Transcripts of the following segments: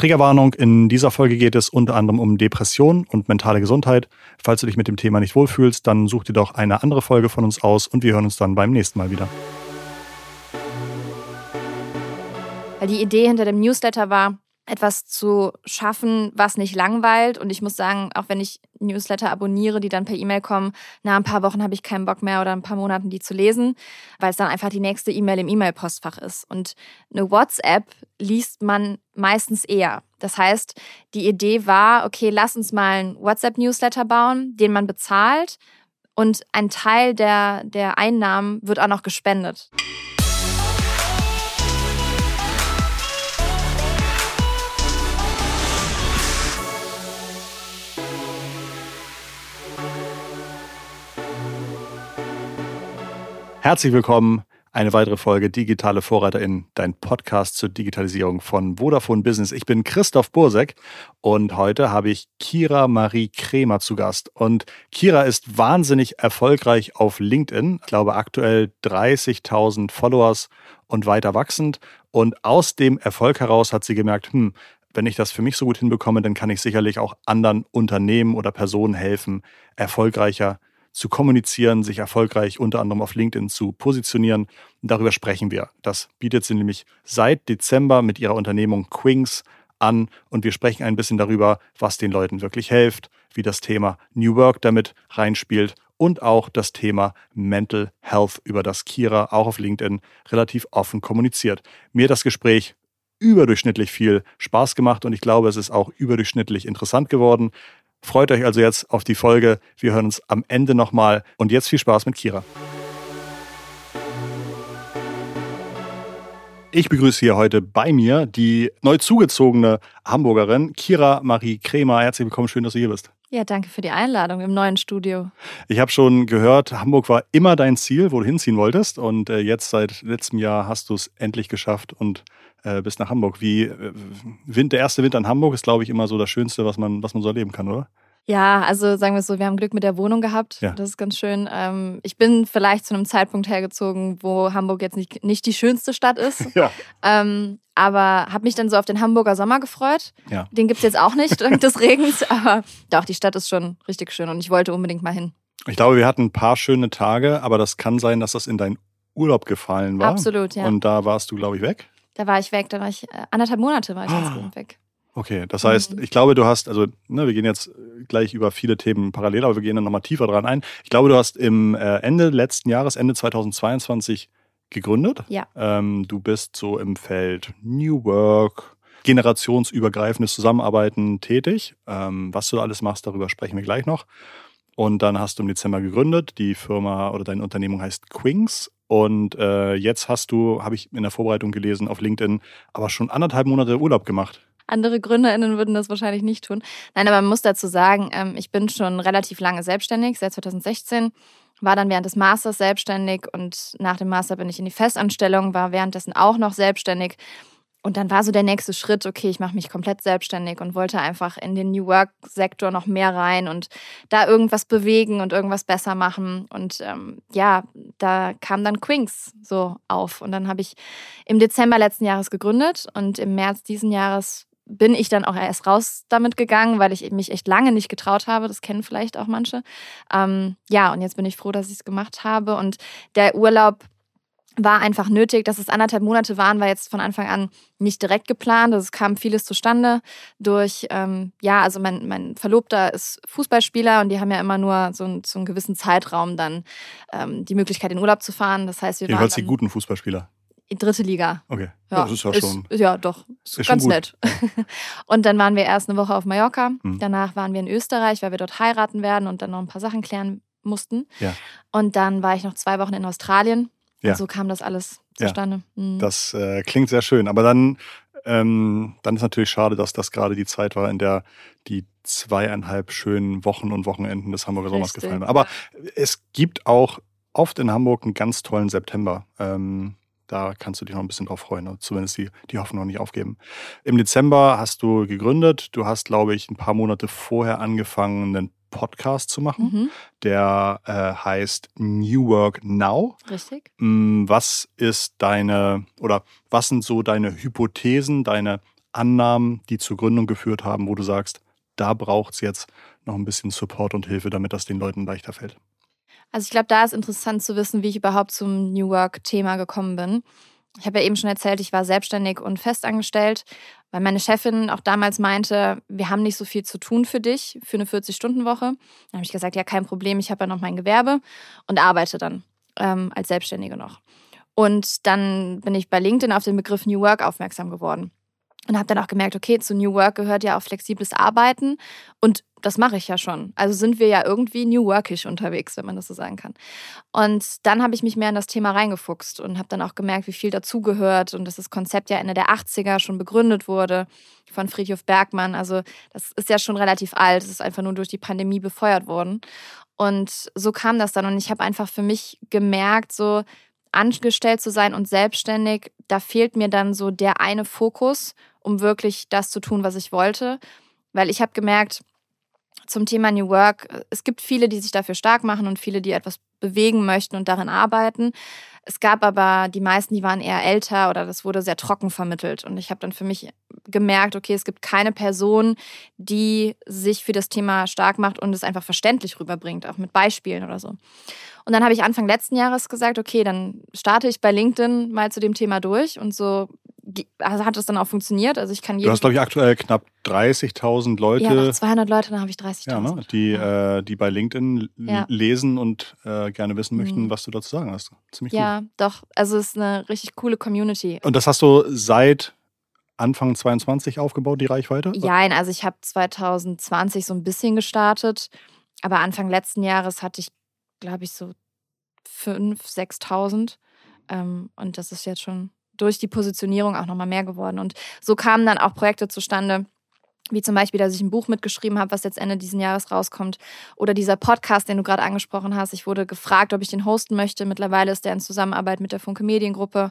Triggerwarnung, in dieser Folge geht es unter anderem um Depression und mentale Gesundheit. Falls du dich mit dem Thema nicht wohlfühlst, dann such dir doch eine andere Folge von uns aus und wir hören uns dann beim nächsten Mal wieder. Weil die Idee hinter dem Newsletter war, etwas zu schaffen, was nicht langweilt. Und ich muss sagen, auch wenn ich Newsletter abonniere, die dann per E-Mail kommen, nach ein paar Wochen habe ich keinen Bock mehr oder ein paar Monaten die zu lesen, weil es dann einfach die nächste E-Mail im E-Mail-Postfach ist. Und eine WhatsApp liest man meistens eher. Das heißt, die Idee war, okay, lass uns mal einen WhatsApp-Newsletter bauen, den man bezahlt und ein Teil der, der Einnahmen wird auch noch gespendet. Herzlich willkommen. Eine weitere Folge Digitale VorreiterInnen, dein Podcast zur Digitalisierung von Vodafone Business. Ich bin Christoph Bursek und heute habe ich Kira Marie Kremer zu Gast. Und Kira ist wahnsinnig erfolgreich auf LinkedIn. Ich glaube aktuell 30.000 Followers und weiter wachsend. Und aus dem Erfolg heraus hat sie gemerkt, hm, wenn ich das für mich so gut hinbekomme, dann kann ich sicherlich auch anderen Unternehmen oder Personen helfen, erfolgreicher zu kommunizieren, sich erfolgreich unter anderem auf LinkedIn zu positionieren. Darüber sprechen wir. Das bietet sie nämlich seit Dezember mit ihrer Unternehmung Quings an und wir sprechen ein bisschen darüber, was den Leuten wirklich hilft, wie das Thema New Work damit reinspielt und auch das Thema Mental Health, über das Kira auch auf LinkedIn relativ offen kommuniziert. Mir das Gespräch überdurchschnittlich viel Spaß gemacht und ich glaube, es ist auch überdurchschnittlich interessant geworden. Freut euch also jetzt auf die Folge. Wir hören uns am Ende nochmal. Und jetzt viel Spaß mit Kira. Ich begrüße hier heute bei mir die neu zugezogene Hamburgerin Kira Marie Kremer. Herzlich willkommen, schön, dass du hier bist. Ja, danke für die Einladung im neuen Studio. Ich habe schon gehört, Hamburg war immer dein Ziel, wo du hinziehen wolltest. Und äh, jetzt seit letztem Jahr hast du es endlich geschafft und äh, bis nach Hamburg. Wie äh, Wind, der erste Winter in Hamburg ist, glaube ich, immer so das Schönste, was man, was man so erleben kann, oder? Ja, also sagen wir es so, wir haben Glück mit der Wohnung gehabt. Ja. Das ist ganz schön. Ähm, ich bin vielleicht zu einem Zeitpunkt hergezogen, wo Hamburg jetzt nicht, nicht die schönste Stadt ist. Ja. Ähm, aber habe mich dann so auf den Hamburger Sommer gefreut. Ja. Den gibt es jetzt auch nicht dank des Regens. Aber doch, die Stadt ist schon richtig schön und ich wollte unbedingt mal hin. Ich glaube, wir hatten ein paar schöne Tage, aber das kann sein, dass das in deinen Urlaub gefallen war. Absolut, ja. Und da warst du, glaube ich, weg. Da war ich weg, da war ich äh, anderthalb Monate war ich ah. weg. Okay, das heißt, mhm. ich glaube, du hast, also ne, wir gehen jetzt gleich über viele Themen parallel, aber wir gehen dann nochmal tiefer dran ein. Ich glaube, du hast im äh, Ende letzten Jahres, Ende 2022 gegründet. Ja. Ähm, du bist so im Feld New Work, generationsübergreifendes Zusammenarbeiten tätig. Ähm, was du alles machst, darüber sprechen wir gleich noch. Und dann hast du im Dezember gegründet. Die Firma oder deine Unternehmung heißt Quings. Und äh, jetzt hast du, habe ich in der Vorbereitung gelesen, auf LinkedIn, aber schon anderthalb Monate Urlaub gemacht. Andere GründerInnen würden das wahrscheinlich nicht tun. Nein, aber man muss dazu sagen, ähm, ich bin schon relativ lange selbstständig, seit 2016 war dann während des Masters selbstständig und nach dem Master bin ich in die Festanstellung, war währenddessen auch noch selbstständig. Und dann war so der nächste Schritt, okay, ich mache mich komplett selbstständig und wollte einfach in den New Work-Sektor noch mehr rein und da irgendwas bewegen und irgendwas besser machen. Und ähm, ja, da kam dann Quinks so auf. Und dann habe ich im Dezember letzten Jahres gegründet und im März diesen Jahres bin ich dann auch erst raus damit gegangen, weil ich mich echt lange nicht getraut habe. Das kennen vielleicht auch manche. Ähm, ja, und jetzt bin ich froh, dass ich es gemacht habe. Und der Urlaub war einfach nötig. Dass es anderthalb Monate waren, war jetzt von Anfang an nicht direkt geplant. Also es kam vieles zustande durch, ähm, ja, also mein, mein Verlobter ist Fußballspieler und die haben ja immer nur so, so einen gewissen Zeitraum dann ähm, die Möglichkeit, in Urlaub zu fahren. Das heißt, wir Jedenfalls waren. die guten Fußballspieler dritte Liga. Okay. Ja, das ist ja schon. ja, doch. Ist, ist ganz nett. und dann waren wir erst eine Woche auf Mallorca. Mhm. Danach waren wir in Österreich, weil wir dort heiraten werden und dann noch ein paar Sachen klären mussten. Ja. Und dann war ich noch zwei Wochen in Australien. Ja. Und so kam das alles zustande. Ja. Mhm. Das äh, klingt sehr schön. Aber dann, ähm, dann ist natürlich schade, dass das gerade die Zeit war, in der die zweieinhalb schönen Wochen und Wochenenden des Hamburger Sommers gefallen haben. Aber es gibt auch oft in Hamburg einen ganz tollen September. Ähm, da kannst du dich noch ein bisschen drauf freuen, ne? zumindest die, die Hoffnung noch nicht aufgeben. Im Dezember hast du gegründet. Du hast, glaube ich, ein paar Monate vorher angefangen, einen Podcast zu machen. Mhm. Der äh, heißt New Work Now. Richtig. Mm, was ist deine oder was sind so deine Hypothesen, deine Annahmen, die zur Gründung geführt haben, wo du sagst, da braucht es jetzt noch ein bisschen Support und Hilfe, damit das den Leuten leichter fällt? Also ich glaube, da ist interessant zu wissen, wie ich überhaupt zum New Work-Thema gekommen bin. Ich habe ja eben schon erzählt, ich war selbstständig und festangestellt, weil meine Chefin auch damals meinte, wir haben nicht so viel zu tun für dich, für eine 40-Stunden-Woche. Dann habe ich gesagt, ja, kein Problem, ich habe ja noch mein Gewerbe und arbeite dann ähm, als Selbstständige noch. Und dann bin ich bei LinkedIn auf den Begriff New Work aufmerksam geworden. Und habe dann auch gemerkt, okay, zu New Work gehört ja auch flexibles Arbeiten. Und das mache ich ja schon. Also sind wir ja irgendwie New Workish unterwegs, wenn man das so sagen kann. Und dann habe ich mich mehr in das Thema reingefuchst und habe dann auch gemerkt, wie viel dazugehört und dass das Konzept ja Ende der 80er schon begründet wurde von Friedhof Bergmann. Also das ist ja schon relativ alt. Es ist einfach nur durch die Pandemie befeuert worden. Und so kam das dann. Und ich habe einfach für mich gemerkt, so angestellt zu sein und selbstständig, da fehlt mir dann so der eine Fokus, um wirklich das zu tun, was ich wollte. Weil ich habe gemerkt, zum Thema New Work, es gibt viele, die sich dafür stark machen und viele, die etwas bewegen möchten und darin arbeiten. Es gab aber die meisten, die waren eher älter oder das wurde sehr trocken vermittelt. Und ich habe dann für mich gemerkt, okay, es gibt keine Person, die sich für das Thema stark macht und es einfach verständlich rüberbringt, auch mit Beispielen oder so. Und dann habe ich Anfang letzten Jahres gesagt, okay, dann starte ich bei LinkedIn mal zu dem Thema durch und so also hat es dann auch funktioniert. Also ich kann Du hast, glaube ich, aktuell knapp 30.000 Leute. Ja, noch 200 Leute, dann habe ich 30.000. Ja, ne? die, ja. äh, die bei LinkedIn ja. lesen und äh, gerne wissen möchten, mhm. was du dazu sagen hast. Ziemlich Ja, cool. doch. Also es ist eine richtig coole Community. Und das hast du seit Anfang 22 aufgebaut, die Reichweite? Ja, also ich habe 2020 so ein bisschen gestartet, aber Anfang letzten Jahres hatte ich, glaube ich, so 5.000, 6.000. Ähm, und das ist jetzt schon durch die Positionierung auch nochmal mehr geworden. Und so kamen dann auch Projekte zustande, wie zum Beispiel, dass ich ein Buch mitgeschrieben habe, was jetzt Ende dieses Jahres rauskommt. Oder dieser Podcast, den du gerade angesprochen hast. Ich wurde gefragt, ob ich den hosten möchte. Mittlerweile ist der in Zusammenarbeit mit der Funke Mediengruppe.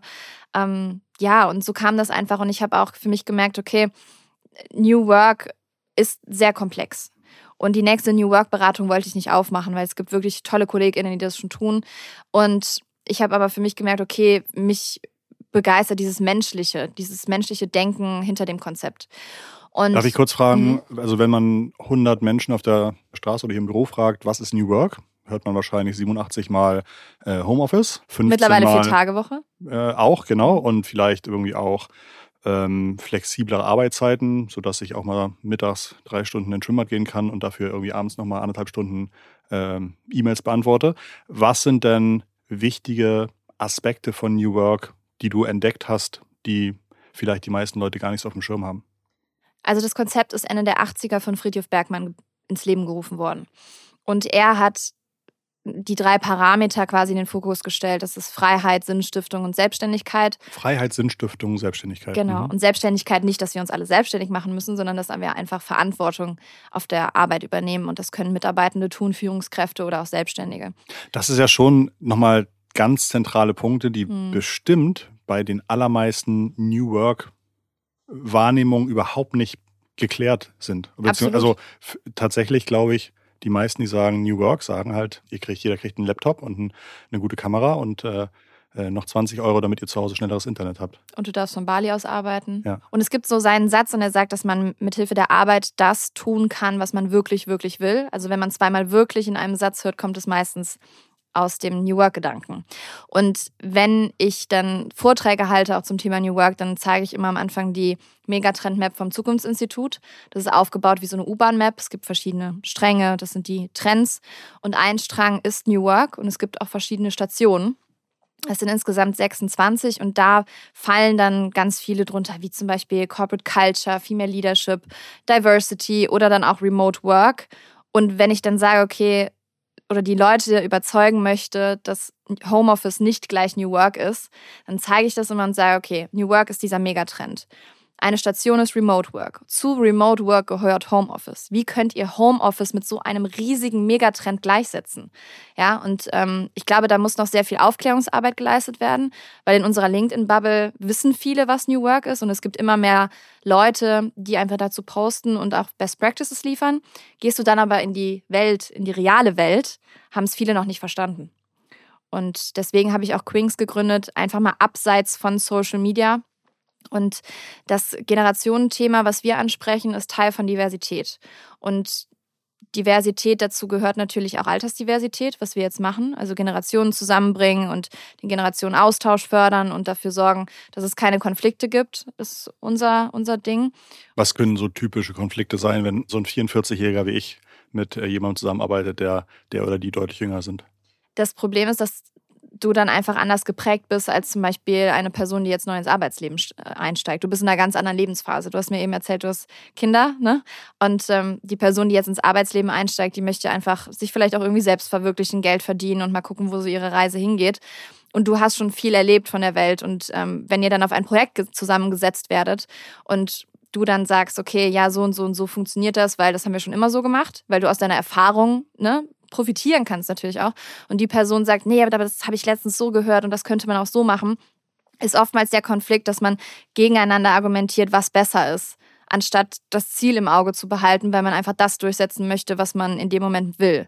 Ähm, ja, und so kam das einfach. Und ich habe auch für mich gemerkt, okay, New Work ist sehr komplex. Und die nächste New Work-Beratung wollte ich nicht aufmachen, weil es gibt wirklich tolle KollegInnen, die das schon tun. Und ich habe aber für mich gemerkt, okay, mich begeistert, dieses menschliche, dieses menschliche Denken hinter dem Konzept. Und, Darf ich kurz fragen, mhm. also wenn man 100 Menschen auf der Straße oder hier im Büro fragt, was ist New Work? Hört man wahrscheinlich 87 Mal äh, Homeoffice. Mittlerweile Mal, vier Tage Woche. Äh, auch, genau. Und vielleicht irgendwie auch ähm, flexiblere Arbeitszeiten, sodass ich auch mal mittags drei Stunden in den Schwimmbad gehen kann und dafür irgendwie abends nochmal anderthalb Stunden ähm, E-Mails beantworte. Was sind denn wichtige Aspekte von New Work, die du entdeckt hast, die vielleicht die meisten Leute gar nicht so auf dem Schirm haben? Also das Konzept ist Ende der 80er von Friedhof Bergmann ins Leben gerufen worden. Und er hat die drei Parameter quasi in den Fokus gestellt. Das ist Freiheit, Sinnstiftung und Selbstständigkeit. Freiheit, Sinnstiftung, Selbstständigkeit. Genau. Mhm. Und Selbstständigkeit nicht, dass wir uns alle selbstständig machen müssen, sondern dass wir einfach Verantwortung auf der Arbeit übernehmen. Und das können Mitarbeitende tun, Führungskräfte oder auch Selbstständige. Das ist ja schon nochmal ganz zentrale Punkte, die hm. bestimmt bei den allermeisten New Work Wahrnehmungen überhaupt nicht geklärt sind. Absolut. Also tatsächlich glaube ich, die meisten, die sagen New Work, sagen halt, ihr kriegt, jeder kriegt einen Laptop und ein, eine gute Kamera und äh, äh noch 20 Euro, damit ihr zu Hause schnelleres Internet habt. Und du darfst von Bali aus arbeiten. Ja. Und es gibt so seinen Satz und er sagt, dass man mithilfe der Arbeit das tun kann, was man wirklich, wirklich will. Also wenn man zweimal wirklich in einem Satz hört, kommt es meistens aus dem New Work-Gedanken. Und wenn ich dann Vorträge halte, auch zum Thema New Work, dann zeige ich immer am Anfang die Megatrend-Map vom Zukunftsinstitut. Das ist aufgebaut wie so eine U-Bahn-Map. Es gibt verschiedene Stränge, das sind die Trends. Und ein Strang ist New Work und es gibt auch verschiedene Stationen. Es sind insgesamt 26 und da fallen dann ganz viele drunter, wie zum Beispiel Corporate Culture, Female Leadership, Diversity oder dann auch Remote Work. Und wenn ich dann sage, okay, oder die Leute überzeugen möchte, dass Homeoffice nicht gleich New Work ist, dann zeige ich das immer und sage, okay, New Work ist dieser Megatrend. Eine Station ist Remote Work. Zu Remote Work gehört Homeoffice. Wie könnt ihr Homeoffice mit so einem riesigen Megatrend gleichsetzen? Ja, und ähm, ich glaube, da muss noch sehr viel Aufklärungsarbeit geleistet werden, weil in unserer LinkedIn-Bubble wissen viele, was New Work ist und es gibt immer mehr Leute, die einfach dazu posten und auch Best Practices liefern. Gehst du dann aber in die Welt, in die reale Welt, haben es viele noch nicht verstanden. Und deswegen habe ich auch Quinks gegründet, einfach mal abseits von Social Media Und das Generationenthema, was wir ansprechen, ist Teil von Diversität. Und Diversität dazu gehört natürlich auch Altersdiversität, was wir jetzt machen, also Generationen zusammenbringen und den Generationenaustausch fördern und dafür sorgen, dass es keine Konflikte gibt, ist unser, unser Ding. Was können so typische Konflikte sein, wenn so ein 44-Jähriger wie ich mit äh, jemandem zusammenarbeitet, der, der oder die deutlich jünger sind? Das Problem ist, dass du dann einfach anders geprägt bist als zum Beispiel eine Person, die jetzt neu ins Arbeitsleben äh, einsteigt. Du bist in einer ganz anderen Lebensphase. Du hast mir eben erzählt, du hast Kinder, ne? Und ähm, die Person, die jetzt ins Arbeitsleben einsteigt, die möchte einfach sich vielleicht auch irgendwie selbst verwirklichen, Geld verdienen und mal gucken, wo so ihre Reise hingeht. Und du hast schon viel erlebt von der Welt. Und ähm, wenn ihr dann auf ein Projekt zusammengesetzt werdet und du dann sagst, okay, ja, so und so und so funktioniert das, weil das haben wir schon immer so gemacht, weil du aus deiner Erfahrung ne, profitieren kannst natürlich auch. Und die Person sagt, nee, aber das habe ich letztens so gehört und das könnte man auch so machen, ist oftmals der Konflikt, dass man gegeneinander argumentiert, was besser ist, anstatt das Ziel im Auge zu behalten, weil man einfach das durchsetzen möchte, was man in dem Moment will.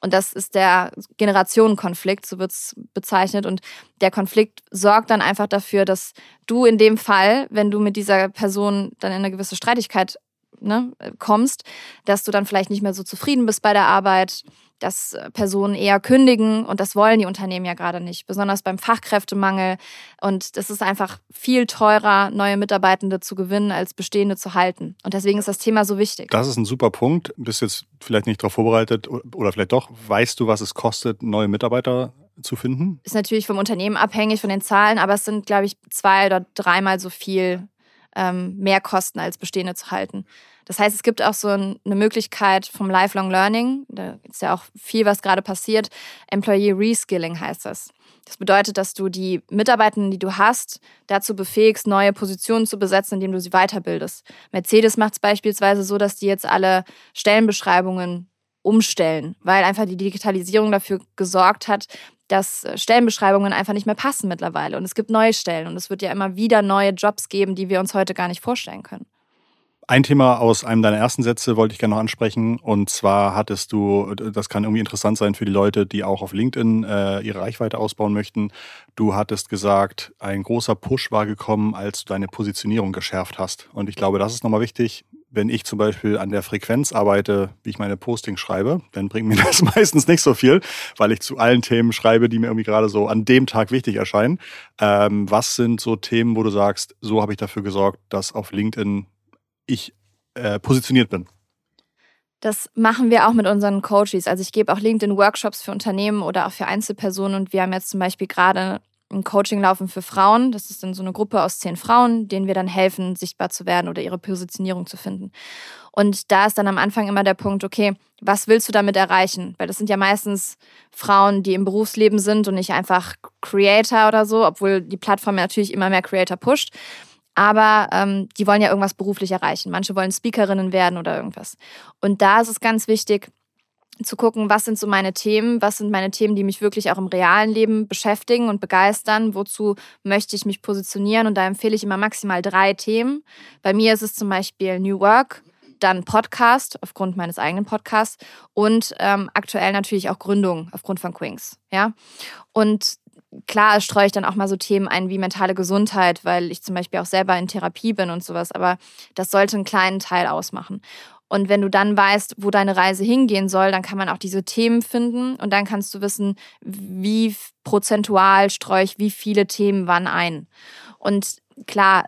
Und das ist der Generationenkonflikt, so wird es bezeichnet. Und der Konflikt sorgt dann einfach dafür, dass du in dem Fall, wenn du mit dieser Person dann in eine gewisse Streitigkeit ne, kommst, dass du dann vielleicht nicht mehr so zufrieden bist bei der Arbeit, dass äh, Personen eher kündigen und das wollen die Unternehmen ja gerade nicht, besonders beim Fachkräftemangel. Und es ist einfach viel teurer, neue Mitarbeitende zu gewinnen, als bestehende zu halten. Und deswegen ist das Thema so wichtig. Das ist ein super Punkt. Bist jetzt vielleicht nicht darauf vorbereitet oder vielleicht doch. Weißt du, was es kostet, neue Mitarbeiter zu finden? Ist natürlich vom Unternehmen abhängig von den Zahlen, aber es sind, glaube ich, zwei oder dreimal so viel ähm, mehr Kosten als bestehende zu halten. Das heißt, es gibt auch so eine Möglichkeit vom Lifelong Learning, da ist ja auch viel, was gerade passiert. Employee Reskilling heißt das. Das bedeutet, dass du die Mitarbeitenden, die du hast, dazu befähigst, neue Positionen zu besetzen, indem du sie weiterbildest. Mercedes macht es beispielsweise so, dass die jetzt alle Stellenbeschreibungen umstellen, weil einfach die Digitalisierung dafür gesorgt hat, dass Stellenbeschreibungen einfach nicht mehr passen mittlerweile. Und es gibt neue Stellen und es wird ja immer wieder neue Jobs geben, die wir uns heute gar nicht vorstellen können. Ein Thema aus einem deiner ersten Sätze wollte ich gerne noch ansprechen. Und zwar hattest du, das kann irgendwie interessant sein für die Leute, die auch auf LinkedIn äh, ihre Reichweite ausbauen möchten. Du hattest gesagt, ein großer Push war gekommen, als du deine Positionierung geschärft hast. Und ich glaube, das ist nochmal wichtig. Wenn ich zum Beispiel an der Frequenz arbeite, wie ich meine Postings schreibe, dann bringt mir das meistens nicht so viel, weil ich zu allen Themen schreibe, die mir irgendwie gerade so an dem Tag wichtig erscheinen. Ähm, was sind so Themen, wo du sagst, so habe ich dafür gesorgt, dass auf LinkedIn ich äh, positioniert bin. Das machen wir auch mit unseren Coaches. Also ich gebe auch LinkedIn-Workshops für Unternehmen oder auch für Einzelpersonen. Und wir haben jetzt zum Beispiel gerade ein Coaching laufen für Frauen. Das ist dann so eine Gruppe aus zehn Frauen, denen wir dann helfen, sichtbar zu werden oder ihre Positionierung zu finden. Und da ist dann am Anfang immer der Punkt, okay, was willst du damit erreichen? Weil das sind ja meistens Frauen, die im Berufsleben sind und nicht einfach Creator oder so, obwohl die Plattform natürlich immer mehr Creator pusht aber ähm, die wollen ja irgendwas beruflich erreichen. Manche wollen Speakerinnen werden oder irgendwas. Und da ist es ganz wichtig, zu gucken, was sind so meine Themen, was sind meine Themen, die mich wirklich auch im realen Leben beschäftigen und begeistern, wozu möchte ich mich positionieren und da empfehle ich immer maximal drei Themen. Bei mir ist es zum Beispiel New Work, dann Podcast aufgrund meines eigenen Podcasts und ähm, aktuell natürlich auch Gründung aufgrund von Quinks. Ja, und klar streue ich dann auch mal so Themen ein wie mentale Gesundheit, weil ich zum Beispiel auch selber in Therapie bin und sowas, aber das sollte einen kleinen Teil ausmachen. Und wenn du dann weißt, wo deine Reise hingehen soll, dann kann man auch diese Themen finden und dann kannst du wissen, wie prozentual streue ich wie viele Themen wann ein. Und klar,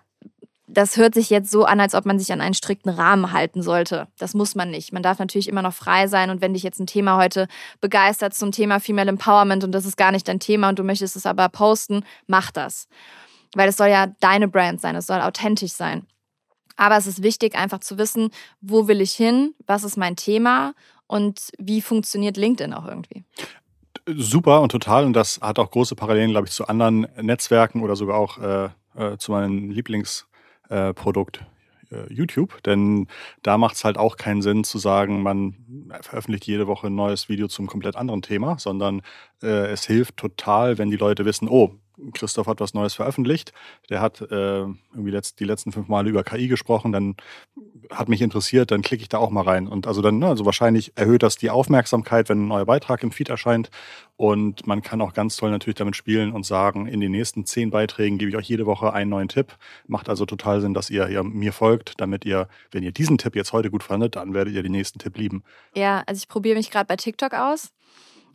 das hört sich jetzt so an, als ob man sich an einen strikten Rahmen halten sollte. Das muss man nicht. Man darf natürlich immer noch frei sein. Und wenn dich jetzt ein Thema heute begeistert zum Thema Female Empowerment und das ist gar nicht dein Thema und du möchtest es aber posten, mach das. Weil es soll ja deine Brand sein, es soll authentisch sein. Aber es ist wichtig, einfach zu wissen, wo will ich hin, was ist mein Thema und wie funktioniert LinkedIn auch irgendwie. Super und total. Und das hat auch große Parallelen, glaube ich, zu anderen Netzwerken oder sogar auch äh, äh zu meinen Lieblings- äh, äh, YouTube, denn da macht es halt auch keinen Sinn zu sagen, man veröffentlicht jede Woche ein neues Video zum komplett anderen Thema, sondern äh, es hilft total, wenn die Leute wissen, oh, Christoph hat was Neues veröffentlicht. Der hat äh, irgendwie letzt, die letzten fünf Male über KI gesprochen. Dann hat mich interessiert, dann klicke ich da auch mal rein. Und also dann, ne, also wahrscheinlich erhöht das die Aufmerksamkeit, wenn ein neuer Beitrag im Feed erscheint. Und man kann auch ganz toll natürlich damit spielen und sagen, in den nächsten zehn Beiträgen gebe ich euch jede Woche einen neuen Tipp. Macht also total Sinn, dass ihr, ihr mir folgt, damit ihr, wenn ihr diesen Tipp jetzt heute gut fandet, dann werdet ihr den nächsten Tipp lieben. Ja, also ich probiere mich gerade bei TikTok aus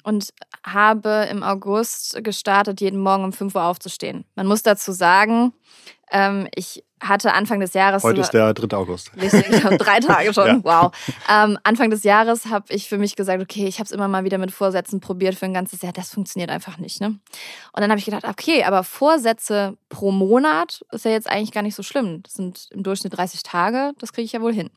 und habe im August gestartet, jeden Morgen um 5 Uhr aufzustehen. Man muss dazu sagen, ähm, ich hatte Anfang des Jahres. Heute ist der 3. August. Ich habe drei Tage schon. ja. Wow. Ähm, Anfang des Jahres habe ich für mich gesagt, okay, ich habe es immer mal wieder mit Vorsätzen probiert für ein ganzes Jahr. Das funktioniert einfach nicht. Ne? Und dann habe ich gedacht, okay, aber Vorsätze pro Monat ist ja jetzt eigentlich gar nicht so schlimm. Das sind im Durchschnitt 30 Tage, das kriege ich ja wohl hin.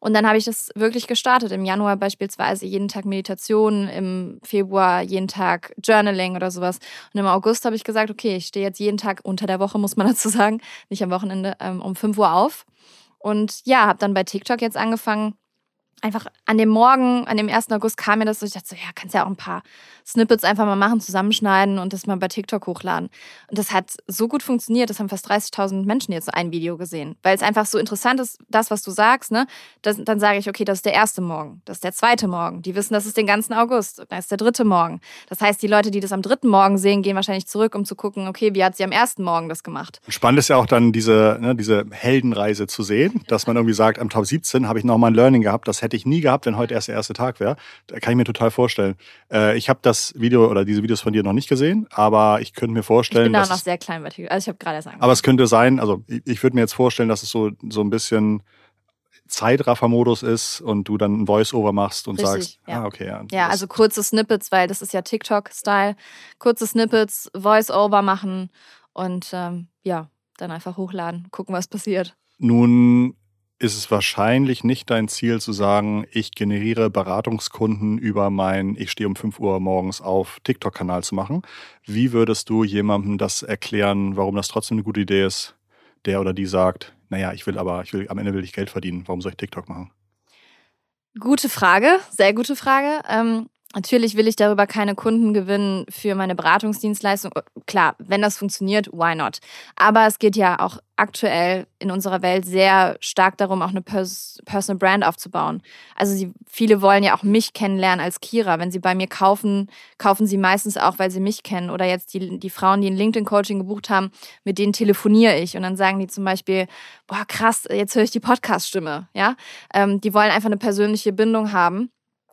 Und dann habe ich das wirklich gestartet. Im Januar beispielsweise jeden Tag Meditation, im Februar jeden Tag Journaling oder sowas. Und im August habe ich gesagt, okay, ich stehe jetzt jeden Tag unter der Woche, muss man dazu sagen, nicht am Wochenende, ähm, um 5 Uhr auf. Und ja, habe dann bei TikTok jetzt angefangen, einfach an dem Morgen, an dem 1. August kam mir das so, ich dachte so, ja, kannst ja auch ein paar Snippets einfach mal machen, zusammenschneiden und das mal bei TikTok hochladen. Und das hat so gut funktioniert, das haben fast 30.000 Menschen jetzt ein Video gesehen, weil es einfach so interessant ist, das, was du sagst, ne? Das, dann sage ich, okay, das ist der erste Morgen, das ist der zweite Morgen. Die wissen, das ist den ganzen August, das ist der dritte Morgen. Das heißt, die Leute, die das am dritten Morgen sehen, gehen wahrscheinlich zurück, um zu gucken, okay, wie hat sie am ersten Morgen das gemacht? Spannend ist ja auch dann diese, ne, diese Heldenreise zu sehen, dass man irgendwie sagt, am Tag 17 habe ich nochmal ein Learning gehabt, das hätte hätte ich nie gehabt, wenn heute erst der erste Tag wäre. Da kann ich mir total vorstellen. Äh, ich habe das Video oder diese Videos von dir noch nicht gesehen, aber ich könnte mir vorstellen. Ich bin da noch sehr klein bei Also ich habe gerade erst angefangen. Aber es könnte sein, also ich, ich würde mir jetzt vorstellen, dass es so, so ein bisschen Zeitraffer-Modus ist und du dann ein Voice-Over machst und Richtig, sagst, ja. ah, okay, ja. Ja, also kurze Snippets, weil das ist ja TikTok-Style. Kurze Snippets, Voice-Over machen und ähm, ja, dann einfach hochladen, gucken, was passiert. Nun ist es wahrscheinlich nicht dein Ziel zu sagen, ich generiere Beratungskunden über mein Ich stehe um 5 Uhr morgens auf TikTok-Kanal zu machen. Wie würdest du jemandem das erklären, warum das trotzdem eine gute Idee ist, der oder die sagt, naja, ich will aber, ich will, am Ende will ich Geld verdienen, warum soll ich TikTok machen? Gute Frage, sehr gute Frage. Ähm, Natürlich will ich darüber keine Kunden gewinnen für meine Beratungsdienstleistung. Klar, wenn das funktioniert, why not? Aber es geht ja auch aktuell in unserer Welt sehr stark darum, auch eine Pers Personal Brand aufzubauen. Also sie, viele wollen ja auch mich kennenlernen als Kira. Wenn sie bei mir kaufen, kaufen sie meistens auch, weil sie mich kennen. Oder jetzt die, die Frauen, die ein LinkedIn-Coaching gebucht haben, mit denen telefoniere ich. Und dann sagen die zum Beispiel, boah, krass, jetzt höre ich die Podcast-Stimme. Ja? Ähm, die wollen einfach eine persönliche Bindung haben.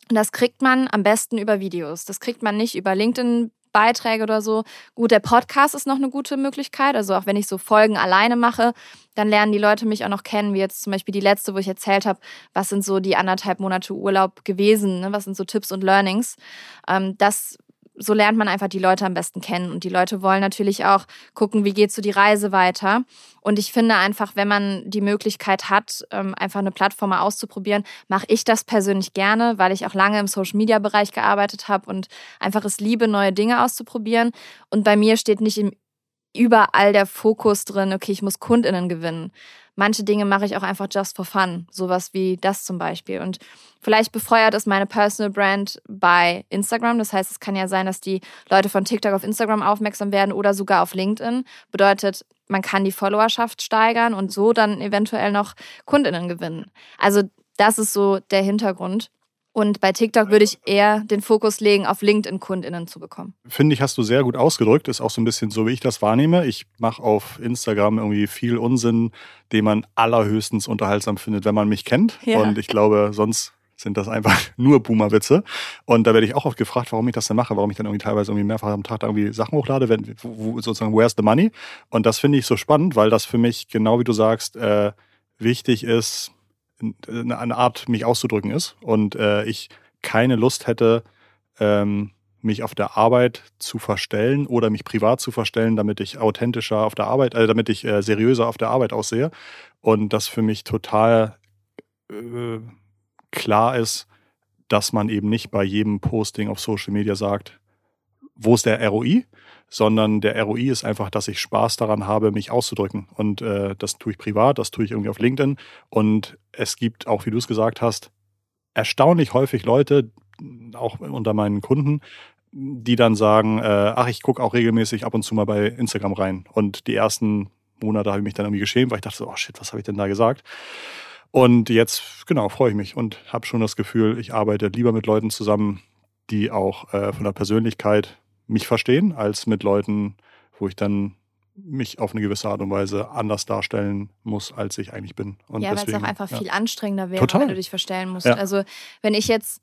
Und das kriegt man am besten über Videos. Das kriegt man nicht über LinkedIn. Beiträge oder so. Gut, der Podcast ist noch eine gute Möglichkeit. Also auch wenn ich so Folgen alleine mache, dann lernen die Leute mich auch noch kennen, wie jetzt zum Beispiel die letzte, wo ich erzählt habe, was sind so die anderthalb Monate Urlaub gewesen, ne? was sind so Tipps und Learnings. Ähm, das so lernt man einfach die Leute am besten kennen. Und die Leute wollen natürlich auch gucken, wie geht so die Reise weiter. Und ich finde einfach, wenn man die Möglichkeit hat, ähm, einfach eine Plattform mal auszuprobieren, mache ich das persönlich gerne, weil ich auch lange im Social-Media-Bereich gearbeitet habe und einfach es liebe, neue Dinge auszuprobieren. Und bei mir steht nicht überall der Fokus drin, okay, ich muss KundInnen gewinnen manche Dinge mache ich auch einfach just for fun. Sowas wie das zum Beispiel. Und vielleicht befeuert es meine Personal Brand bei Instagram. Das heißt, es kann ja sein, dass die Leute von TikTok auf Instagram aufmerksam werden oder sogar auf LinkedIn. Bedeutet, man kann die Followerschaft steigern und so dann eventuell noch Kundinnen gewinnen. Also das ist so der Hintergrund. Und bei TikTok würde ich eher den Fokus legen, auf LinkedIn-KundInnen zu bekommen. Finde ich, hast du sehr gut ausgedrückt. Ist auch so ein bisschen so, wie ich das wahrnehme. Ich mache auf Instagram irgendwie viel Unsinn, den man allerhöchstens unterhaltsam findet, wenn man mich kennt. Ja. Und ich glaube, sonst sind das einfach nur Boomer-Witze. Und da werde ich auch oft gefragt, warum ich das denn mache, warum ich dann irgendwie teilweise irgendwie mehrfach am Tag irgendwie Sachen hochlade, wenn, wo, sozusagen, where's the money? Und das finde ich so spannend, weil das für mich, genau wie du sagst, äh, wichtig ist, eine Art, mich auszudrücken ist und äh, ich keine Lust hätte, ähm, mich auf der Arbeit zu verstellen oder mich privat zu verstellen, damit ich authentischer auf der Arbeit, äh, damit ich äh, seriöser auf der Arbeit aussehe. Und das für mich total äh, klar ist, dass man eben nicht bei jedem Posting auf Social Media sagt, wo ist der ROI, sondern der ROI ist einfach, dass ich Spaß daran habe, mich auszudrücken. Und äh, das tue ich privat, das tue ich irgendwie auf LinkedIn. Und es gibt auch, wie du es gesagt hast, erstaunlich häufig Leute, auch unter meinen Kunden, die dann sagen, äh, ach, ich gucke auch regelmäßig ab und zu mal bei Instagram rein. Und die ersten Monate habe ich mich dann irgendwie geschämt, weil ich dachte so, oh shit, was habe ich denn da gesagt? Und jetzt, genau, freue ich mich und habe schon das Gefühl, ich arbeite lieber mit Leuten zusammen, die auch äh, von der Persönlichkeit mich verstehen, als mit Leuten, wo ich dann mich auf eine gewisse Art und Weise anders darstellen muss, als ich eigentlich bin. Und ja, weil es auch einfach ja. viel anstrengender wäre, Total. wenn du dich verstellen musst. Ja. Also wenn ich jetzt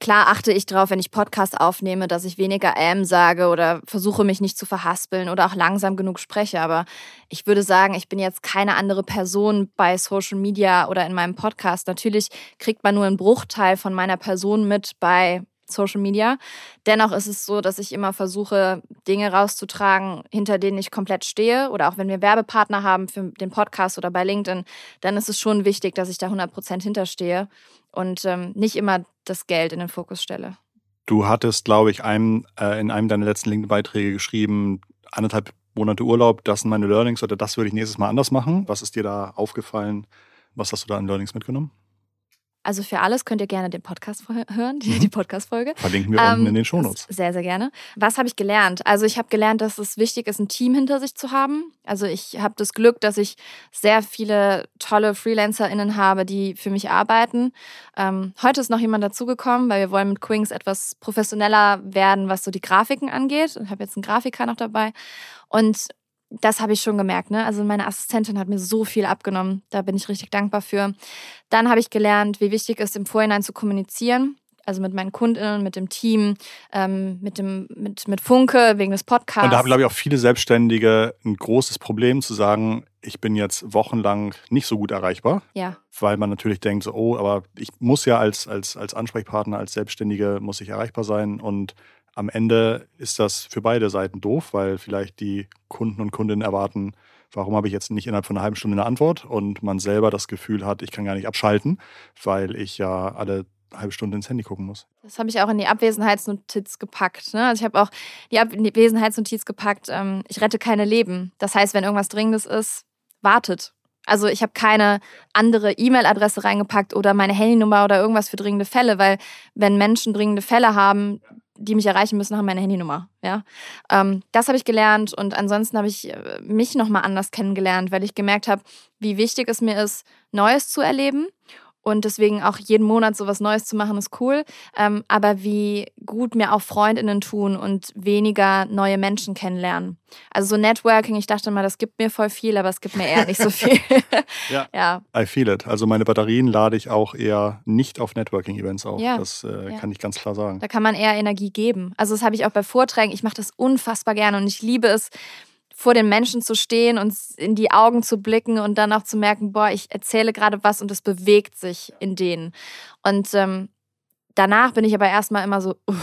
Klar achte ich darauf, wenn ich Podcast aufnehme, dass ich weniger ähm sage oder versuche mich nicht zu verhaspeln oder auch langsam genug spreche. Aber ich würde sagen, ich bin jetzt keine andere Person bei Social Media oder in meinem Podcast. Natürlich kriegt man nur einen Bruchteil von meiner Person mit bei Social Media. Dennoch ist es so, dass ich immer versuche, Dinge rauszutragen, hinter denen ich komplett stehe. Oder auch wenn wir Werbepartner haben für den Podcast oder bei LinkedIn, dann ist es schon wichtig, dass ich da 100 Prozent hinterstehe und ähm, nicht immer das Geld in den Fokus stelle. Du hattest, glaube ich, einem, äh, in einem deiner letzten LinkedIn-Beiträge geschrieben, anderthalb Monate Urlaub, das sind meine Learnings oder das würde ich nächstes Mal anders machen. Was ist dir da aufgefallen? Was hast du da an Learnings mitgenommen? Also für alles könnt ihr gerne den Podcast hören, die, mhm. Podcast-Folge. Verlinken wir ähm, unten in den Shownotes. Sehr, sehr gerne. Was habe ich gelernt? Also ich habe gelernt, dass es wichtig ist, ein Team hinter sich zu haben. Also ich habe das Glück, dass ich sehr viele tolle FreelancerInnen habe, die für mich arbeiten. Ähm, heute ist noch jemand dazugekommen, weil wir wollen mit Quings etwas professioneller werden, was so die Grafiken angeht. Ich habe jetzt einen Grafiker noch dabei. Und das habe ich schon gemerkt. Ne? Also meine Assistentin hat mir so viel abgenommen. Da bin ich richtig dankbar für. Dann habe ich gelernt, wie wichtig es ist, im Vorhinein zu kommunizieren. Also mit meinen KundInnen, mit dem Team, ähm, mit, dem, mit, mit Funke, wegen des Podcasts. Und da haben, glaube ich, auch viele Selbstständige ein großes Problem zu sagen, ich bin jetzt wochenlang nicht so gut erreichbar. Ja. Weil man natürlich denkt, so, oh, aber ich muss ja als, als, als Ansprechpartner, als Selbstständige, muss ich erreichbar sein. Und am Ende ist das für beide Seiten doof, weil vielleicht die Kunden und Kundinnen erwarten, warum habe ich jetzt nicht innerhalb von einer halben Stunde eine Antwort und man selber das Gefühl hat, ich kann gar nicht abschalten, weil ich ja alle halbe Stunde ins Handy gucken muss. Das habe ich auch in die Abwesenheitsnotiz gepackt. Ne? Also ich habe auch die Abwesenheitsnotiz gepackt, ähm, ich rette keine Leben. Das heißt, wenn irgendwas Dringendes ist, wartet. Also ich habe keine andere E-Mail-Adresse reingepackt oder meine Handynummer oder irgendwas für dringende Fälle, weil wenn Menschen dringende Fälle haben, die mich erreichen müssen, haben meine Handynummer. Ja, ähm, das habe ich gelernt und ansonsten habe ich äh, mich noch mal anders kennengelernt, weil ich gemerkt habe, wie wichtig es mir ist, Neues zu erleben und deswegen auch jeden Monat so was Neues zu machen, ist cool. Ähm, aber wie gut mir auch Freundinnen tun und weniger neue Menschen kennenlernen. Also so Networking, ich dachte mal, das gibt mir voll viel, aber es gibt mir eher nicht so viel. ja. ja. I feel it. Also meine Batterien lade ich auch eher nicht auf Networking-Events auf. Ja. Das äh, ja. kann ich ganz klar sagen. Da kann man eher Energie geben. Also das habe ich auch bei Vorträgen. Ich mache das unfassbar gerne und ich liebe es, vor den Menschen zu stehen und in die Augen zu blicken und dann auch zu merken, boah, ich erzähle gerade was und es bewegt sich in denen. Und ähm, danach bin ich aber erstmal immer so, uh,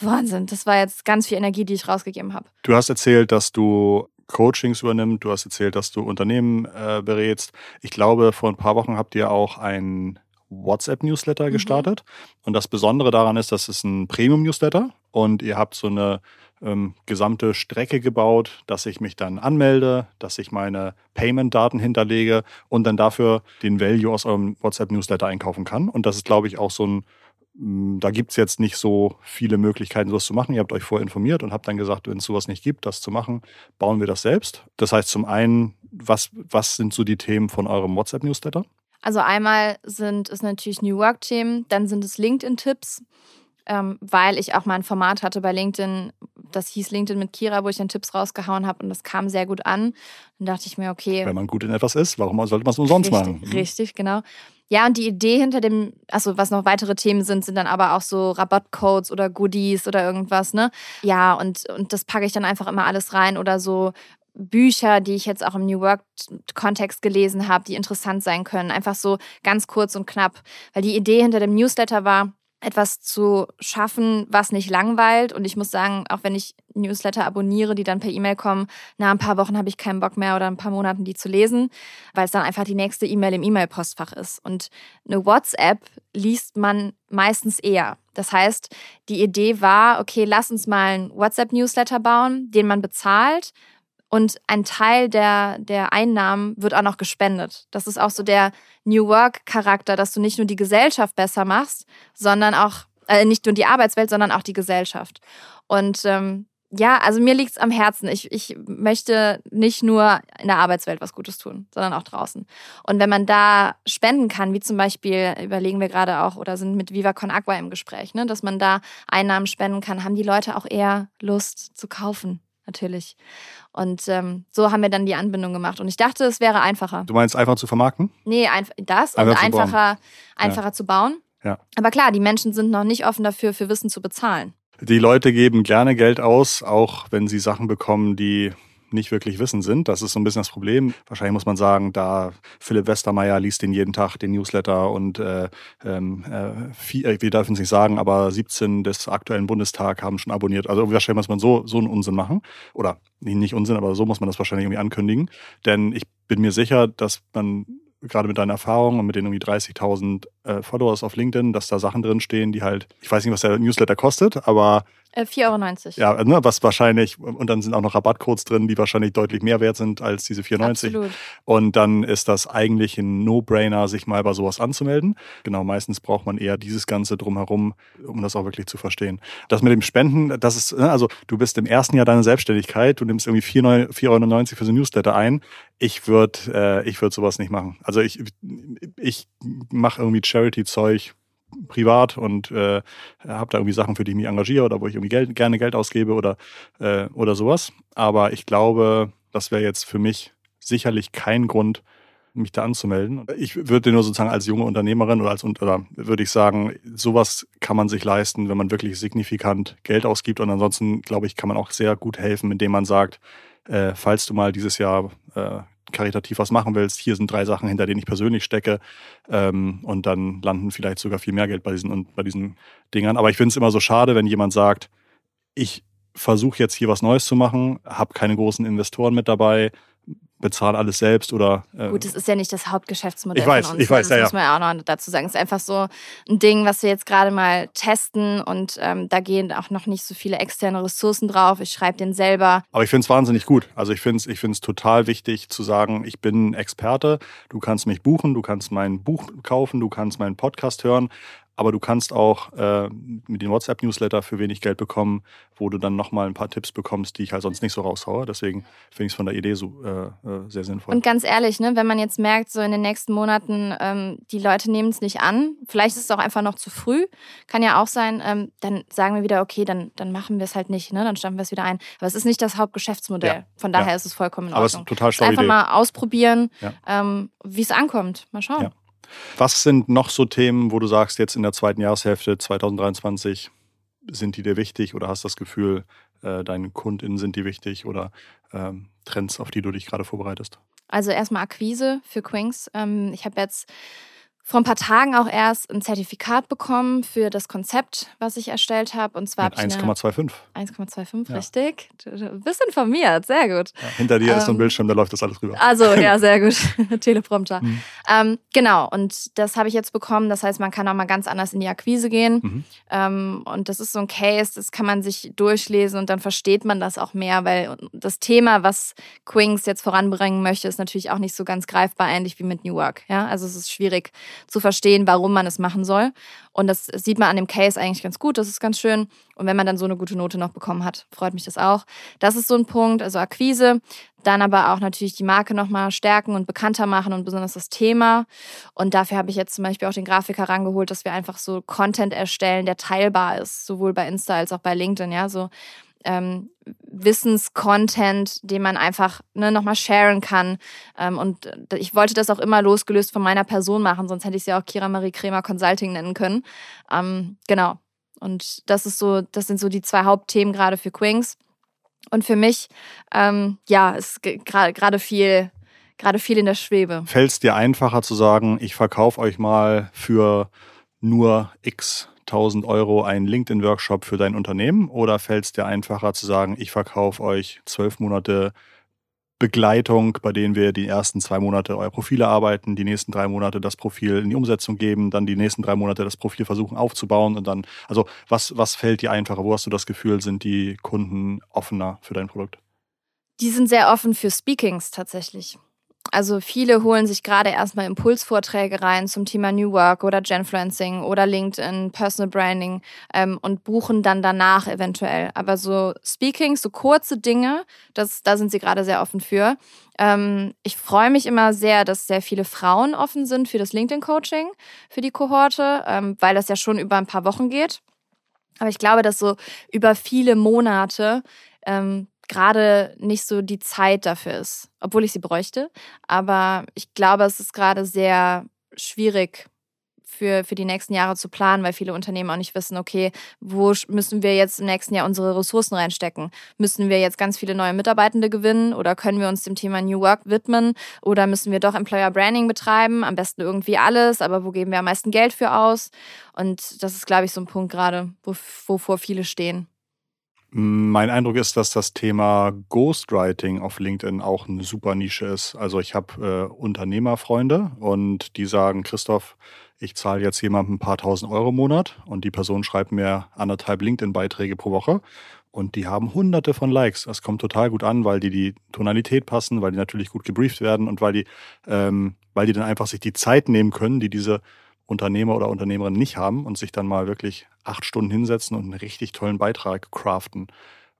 Wahnsinn, das war jetzt ganz viel Energie, die ich rausgegeben habe. Du hast erzählt, dass du Coachings übernimmst, du hast erzählt, dass du Unternehmen äh, berätst. Ich glaube, vor ein paar Wochen habt ihr auch ein WhatsApp-Newsletter mhm. gestartet. Und das Besondere daran ist, dass es ein Premium-Newsletter und ihr habt so eine ähm, gesamte Strecke gebaut, dass ich mich dann anmelde, dass ich meine Payment-Daten hinterlege und dann dafür den Value aus eurem WhatsApp-Newsletter einkaufen kann. Und das ist, glaube ich, auch so ein, mm, da gibt es jetzt nicht so viele Möglichkeiten, sowas zu machen. Ihr habt euch vorher informiert und habt dann gesagt, wenn es sowas nicht gibt, das zu machen, bauen wir das selbst. Das heißt zum einen, was, was sind so die Themen von eurem WhatsApp-Newsletter? Also einmal sind es natürlich New Work-Themen, dann sind es LinkedIn-Tipps ähm, weil ich auch mal ein Format hatte bei LinkedIn, das hieß LinkedIn mit Kira, wo ich dann Tipps rausgehauen habe und das kam sehr gut an. Dann dachte ich mir, okay. Wenn man gut in etwas ist, warum sollte man es umsonst richtig, machen? Mhm. Richtig, genau. Ja, und die Idee hinter dem, also was noch weitere Themen sind, sind dann aber auch so Rabattcodes oder Goodies oder irgendwas, ne? Ja, und, und das packe ich dann einfach immer alles rein oder so Bücher, die ich jetzt auch im New Work-Kontext gelesen habe, die interessant sein können. Einfach so ganz kurz und knapp. Weil die Idee hinter dem Newsletter war, etwas zu schaffen, was nicht langweilt. Und ich muss sagen, auch wenn ich Newsletter abonniere, die dann per E-Mail kommen, nach ein paar Wochen habe ich keinen Bock mehr oder ein paar Monaten die zu lesen, weil es dann einfach die nächste E-Mail im E-Mail-Postfach ist. Und eine WhatsApp liest man meistens eher. Das heißt, die Idee war, okay, lass uns mal einen WhatsApp-Newsletter bauen, den man bezahlt, und ein Teil der, der Einnahmen wird auch noch gespendet. Das ist auch so der New Work-Charakter, dass du nicht nur die Gesellschaft besser machst, sondern auch Äh, nicht nur die Arbeitswelt, sondern auch die Gesellschaft. Und ähm, ja, also mir liegt es am Herzen. Ich, ich möchte nicht nur in der Arbeitswelt was Gutes tun, sondern auch draußen. Und wenn man da spenden kann, wie zum Beispiel, überlegen wir gerade auch oder sind mit Viva Con Agua im Gespräch, ne, dass man da Einnahmen spenden kann, haben die Leute auch eher Lust zu kaufen, natürlich. Und ähm, so haben wir dann die Anbindung gemacht. Und ich dachte, es wäre einfacher. Du meinst einfach zu vermarkten? Nee, ein, das und einfach einfacher, einfacher ja. zu bauen. Ja. Aber klar, die Menschen sind noch nicht offen dafür, für Wissen zu bezahlen. Die Leute geben gerne Geld aus, auch wenn sie Sachen bekommen, die nicht wirklich Wissen sind. Das ist so ein bisschen das Problem. Wahrscheinlich muss man sagen, da Philipp Westermeier liest den jeden Tag, den Newsletter und äh, ähm, äh, äh, wir dürfen es nicht sagen, aber 17 des aktuellen Bundestag haben schon abonniert. Also wahrscheinlich muss man so, so einen Unsinn machen. Oder nicht Unsinn, aber so muss man das wahrscheinlich irgendwie ankündigen. Denn ich bin mir sicher, dass man gerade mit deiner Erfahrung und mit den irgendwie 30.000 äh, Followers auf LinkedIn, dass da Sachen drinstehen, die halt, ich weiß nicht, was der Newsletter kostet, aber 4,90 äh, Euro. Ja, ne, was wahrscheinlich, und dann sind auch noch Rabattcodes drin, die wahrscheinlich deutlich mehr wert sind als diese 4,90. Absolut. Und dann ist das eigentlich ein No-Brainer, sich mal bei sowas anzumelden. Genau, meistens braucht man eher dieses Ganze drumherum, um das auch wirklich zu verstehen. Das mit dem Spenden, das ist, ne, also du bist im ersten Jahr deiner Selbstständigkeit, du nimmst irgendwie 4,90 Euro für so ein Newsletter ein. Ich würde äh, ich würd sowas nicht machen. Also ich, ich mache irgendwie Charity-Zeug, privat und äh, habe da irgendwie Sachen, für die ich mich engagiere oder wo ich irgendwie Geld, gerne Geld ausgebe oder, äh, oder sowas. Aber ich glaube, das wäre jetzt für mich sicherlich kein Grund, mich da anzumelden. Ich würde nur sozusagen als junge Unternehmerin oder als oder würde ich sagen, sowas kann man sich leisten, wenn man wirklich signifikant Geld ausgibt. Und ansonsten, glaube ich, kann man auch sehr gut helfen, indem man sagt, äh, falls du mal dieses Jahr äh, karitativ was machen willst, hier sind drei Sachen, hinter denen ich persönlich stecke. Ähm, und dann landen vielleicht sogar viel mehr Geld bei diesen, bei diesen Dingern. Aber ich finde es immer so schade, wenn jemand sagt, ich versuche jetzt hier was Neues zu machen, habe keine großen Investoren mit dabei, bezahle alles selbst oder. Äh Gut, das ist ja nicht das Hauptgeschäftsmodell. Ich weiß, von uns, ich weiß, ne? das ja. muss man ja auch noch dazu sagen. Es ist einfach so ein Ding, was wir jetzt gerade mal testen und ähm, da gehen auch noch nicht so viele externe Ressourcen drauf. Ich schreibe den selber. Aber ich finde es wahnsinnig gut. Also ich finde es ich find's total wichtig zu sagen, ich bin Experte, du kannst mich buchen, du kannst mein Buch kaufen, du kannst meinen Podcast hören aber du kannst auch äh, mit den WhatsApp-Newsletter für wenig Geld bekommen, wo du dann nochmal ein paar Tipps bekommst, die ich halt sonst nicht so raushaue. Deswegen finde ich es von der Idee so äh, äh, sehr sinnvoll. Und ganz ehrlich, ne, wenn man jetzt merkt, so in den nächsten Monaten, ähm, die Leute nehmen es nicht an, vielleicht ist es auch einfach noch zu früh, kann ja auch sein, ähm, dann sagen wir wieder, okay, dann, dann machen wir es halt nicht, ne? dann stampfen wir es wieder ein. Aber es ist nicht das Hauptgeschäftsmodell. Ja. Von daher ja. ist es vollkommen in Ordnung. Aber es ist total schlau Einfach mal ausprobieren, ja. ähm, wie es ankommt. Mal schauen. Was sind noch so Themen, wo du sagst, jetzt in der zweiten Jahreshälfte 2023 sind die dir wichtig oder hast das Gefühl, äh, deinen KundInnen sind die wichtig oder ähm, Trends, auf die du dich gerade vorbereitest? Also erstmal Akquise für Quinks. Ähm, ich habe jetzt vor ein paar Tagen auch erst ein Zertifikat bekommen für das Konzept, was ich erstellt habe. Und zwar 1,25. 1,25, ja. richtig. Du bist informiert, sehr gut. Ja, hinter dir ähm, ist so ein ähm, Bildschirm, da läuft das alles rüber. Also, ja, sehr gut. Teleprompter. Mhm. Ähm, genau, und das habe ich jetzt bekommen. Das heißt, man kann auch mal ganz anders in die Akquise gehen. Mhm. Ähm, und das ist so ein Case, das kann man sich durchlesen und dann versteht man das auch mehr, weil das Thema, was Quinks jetzt voranbringen möchte, ist natürlich auch nicht so ganz greifbar, ähnlich wie mit New Work. Ja? Also es ist schwierig zu verstehen, warum man es machen soll. Und das sieht man an dem Case eigentlich ganz gut. Das ist ganz schön. Und wenn man dann so eine gute Note noch bekommen hat, freut mich das auch. Das ist so ein Punkt, also Akquise. Dann aber auch natürlich die Marke nochmal stärken und bekannter machen und besonders das Thema. Und dafür habe ich jetzt zum Beispiel auch den Grafiker rangeholt, dass wir einfach so Content erstellen, der teilbar ist, sowohl bei Insta als auch bei LinkedIn. Ja, so ähm, Wissenscontent, den man einfach ne, nochmal sharen kann. Ähm, und ich wollte das auch immer losgelöst von meiner Person machen, sonst hätte ich sie auch Kira Marie Kremer Consulting nennen können. Ähm, genau. Und das ist so, das sind so die zwei Hauptthemen gerade für Quings. Und für mich, ähm, ja, ist gerade viel, gerade viel in der Schwebe. Fällt es dir einfacher zu sagen, ich verkaufe euch mal für nur X 1000 Euro einen LinkedIn-Workshop für dein Unternehmen oder fällt es dir einfacher zu sagen, ich verkaufe euch zwölf Monate Begleitung, bei denen wir die ersten zwei Monate euer Profile arbeiten, die nächsten drei Monate das Profil in die Umsetzung geben, dann die nächsten drei Monate das Profil versuchen aufzubauen und dann, also was, was fällt dir einfacher? Wo hast du das Gefühl, sind die Kunden offener für dein Produkt? Die sind sehr offen für Speakings tatsächlich. Also viele holen sich gerade erstmal Impulsvorträge rein zum Thema New Work oder Genfluencing oder LinkedIn, Personal Branding ähm, und buchen dann danach eventuell. Aber so Speaking, so kurze Dinge, das, da sind sie gerade sehr offen für. Ähm, ich freue mich immer sehr, dass sehr viele Frauen offen sind für das LinkedIn-Coaching, für die Kohorte, ähm, weil das ja schon über ein paar Wochen geht. Aber ich glaube, dass so über viele Monate ähm, gerade nicht so die Zeit dafür ist, obwohl ich sie bräuchte. Aber ich glaube, es ist gerade sehr schwierig für, für die nächsten Jahre zu planen, weil viele Unternehmen auch nicht wissen, okay, wo müssen wir jetzt im nächsten Jahr unsere Ressourcen reinstecken? Müssen wir jetzt ganz viele neue Mitarbeitende gewinnen oder können wir uns dem Thema New Work widmen oder müssen wir doch Employer Branding betreiben? Am besten irgendwie alles, aber wo geben wir am meisten Geld für aus? Und das ist, glaube ich, so ein Punkt gerade, wovor viele stehen. Mein Eindruck ist, dass das Thema Ghostwriting auf LinkedIn auch eine super Nische ist. Also ich habe äh, Unternehmerfreunde und die sagen, Christoph, ich zahle jetzt jemandem ein paar tausend Euro im Monat und die Person schreibt mir anderthalb LinkedIn-Beiträge pro Woche und die haben hunderte von Likes. Das kommt total gut an, weil die die Tonalität passen, weil die natürlich gut gebrieft werden und weil die, ähm, weil die dann einfach sich die Zeit nehmen können, die diese Unternehmer oder Unternehmerin nicht haben und sich dann mal wirklich acht Stunden hinsetzen und einen richtig tollen Beitrag craften.